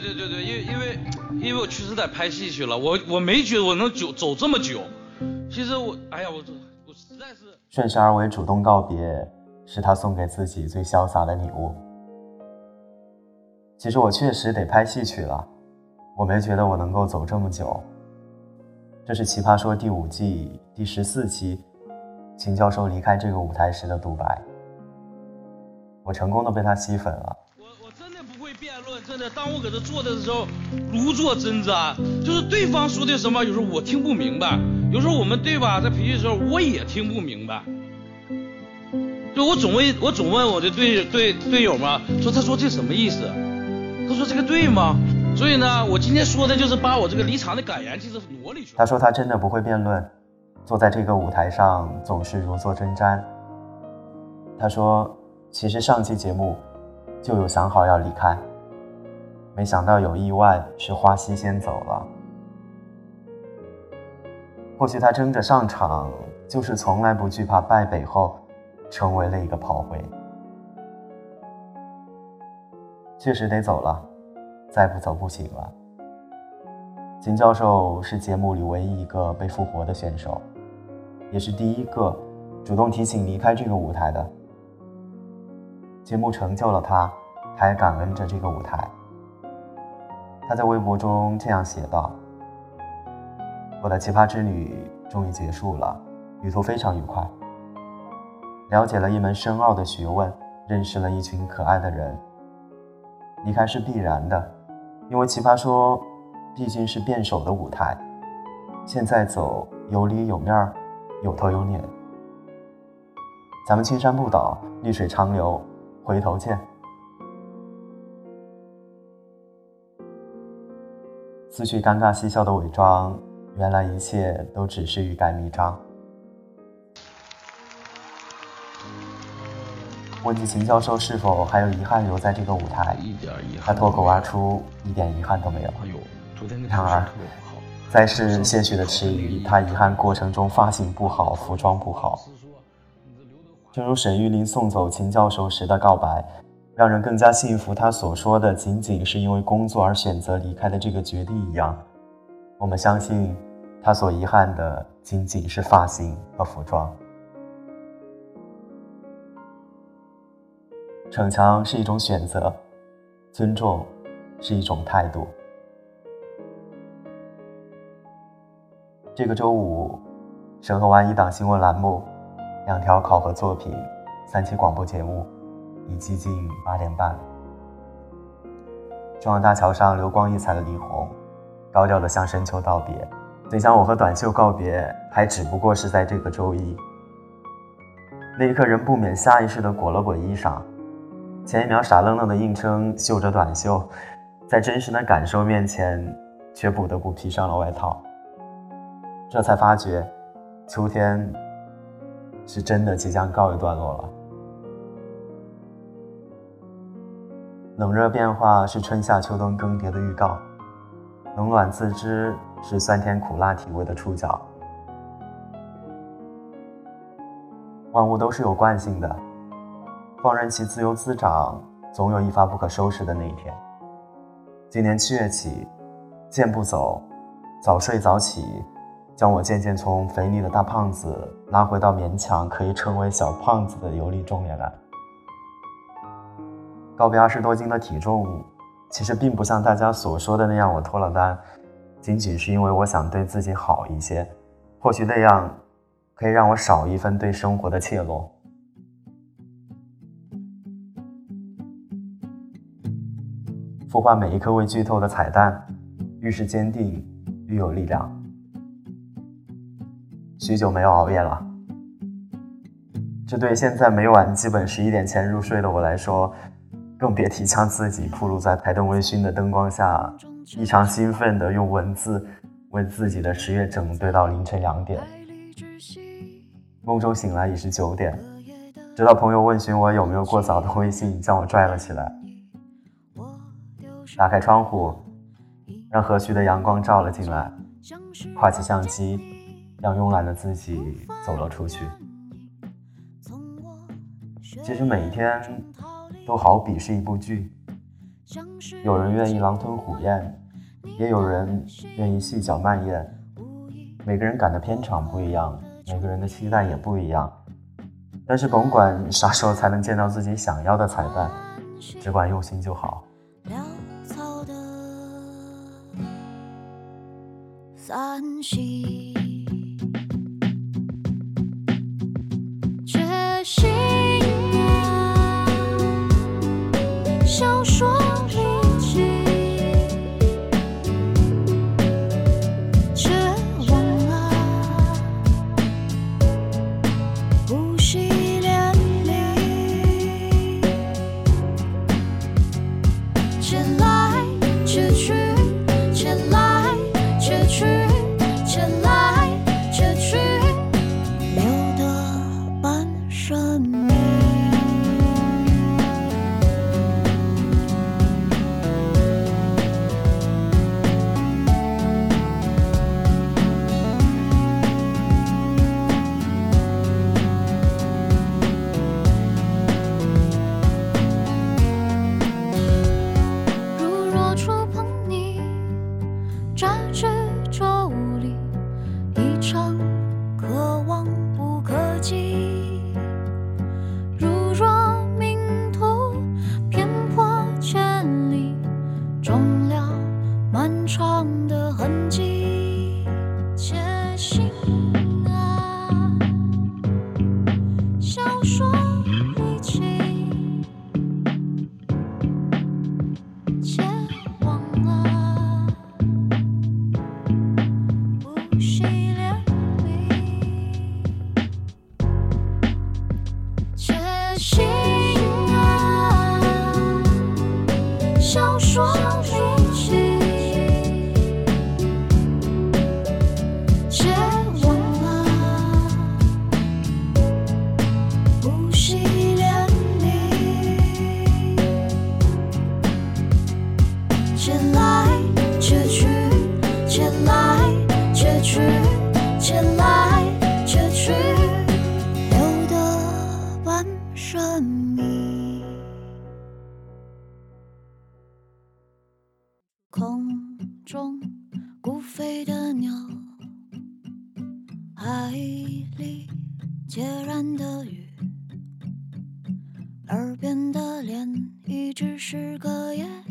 对对对对，因为因为因为我确实在拍戏去了，我我没觉得我能走走这么久。其实我，哎呀，我我实在是顺势而为，主动告别，是他送给自己最潇洒的礼物。其实我确实得拍戏去了，我没觉得我能够走这么久。这是《奇葩说》第五季第十四期，秦教授离开这个舞台时的独白。我成功的被他吸粉了。真的，当我搁这坐着的时候，如坐针毡，就是对方说的什么，有时候我听不明白。有时候我们对吧，在培训的时候我也听不明白，就我总问，我总问我的队队队友嘛，说他说这什么意思？他说这个对吗？所以呢，我今天说的就是把我这个离场的感言，其实挪里去。他说他真的不会辩论，坐在这个舞台上总是如坐针毡。他说，其实上期节目就有想好要离开，没想到有意外，是花溪先走了。或许他争着上场，就是从来不惧怕败北后，成为了一个炮灰。确实得走了，再不走不行了。金教授是节目里唯一一个被复活的选手，也是第一个主动提醒离开这个舞台的。节目成就了他，还感恩着这个舞台。他在微博中这样写道。我的奇葩之旅终于结束了，旅途非常愉快，了解了一门深奥的学问，认识了一群可爱的人。离开是必然的，因为奇葩说毕竟是辩手的舞台，现在走有理有面儿，有头有脸。咱们青山不倒，绿水长流，回头见。撕去尴尬嬉笑的伪装。原来一切都只是欲盖弥彰。问及秦教授是否还有遗憾留在这个舞台，他脱口而出一点遗憾都没有。然而，再是些许的迟疑，他遗憾过程中发型不好，服装不好。正如沈玉琳送走秦教授时的告白，让人更加信服他所说的仅仅是因为工作而选择离开的这个决定一样。我们相信，他所遗憾的仅仅是发型和服装。逞强是一种选择，尊重是一种态度。这个周五，审核完一档新闻栏目，两条考核作品，三期广播节目，已接近八点半。中央大桥上流光溢彩的霓虹。高调的向深秋道别，最想我和短袖告别，还只不过是在这个周一。那一刻，人不免下意识地裹了裹衣裳，前一秒傻愣愣的硬撑绣着短袖，在真实的感受面前，却不得不披上了外套。这才发觉，秋天是真的即将告一段落了。冷热变化是春夏秋冬更迭的预告。冷暖自知是酸甜苦辣体味的触角。万物都是有惯性的，放任其自由滋长，总有一发不可收拾的那一天。今年七月起，健步走，早睡早起，将我渐渐从肥腻的大胖子拉回到勉强可以称为小胖子的游历中年来。告别二十多斤的体重。其实并不像大家所说的那样，我脱了单，仅仅是因为我想对自己好一些，或许那样可以让我少一份对生活的怯懦。孵化每一颗未剧透的彩蛋，愈是坚定，愈有力量。许久没有熬夜了，这对现在每晚基本十一点前入睡的我来说。更别提将自己暴露在台灯微醺的灯光下，异常兴奋地用文字为自己的十月整对到凌晨两点。梦中醒来已是九点，直到朋友问询我有没有过早的微信，将我拽了起来。打开窗户，让和煦的阳光照了进来，挎起相机，让慵懒的自己走了出去。其实每一天。都好比是一部剧，有人愿意狼吞虎咽，也有人愿意细嚼慢咽。每个人赶的片场不一样，每个人的期待也不一样。但是甭管啥时候才能见到自己想要的彩蛋，只管用心就好。小说小说里空中孤飞的鸟，海里孑然的鱼，耳边的脸一直是个夜。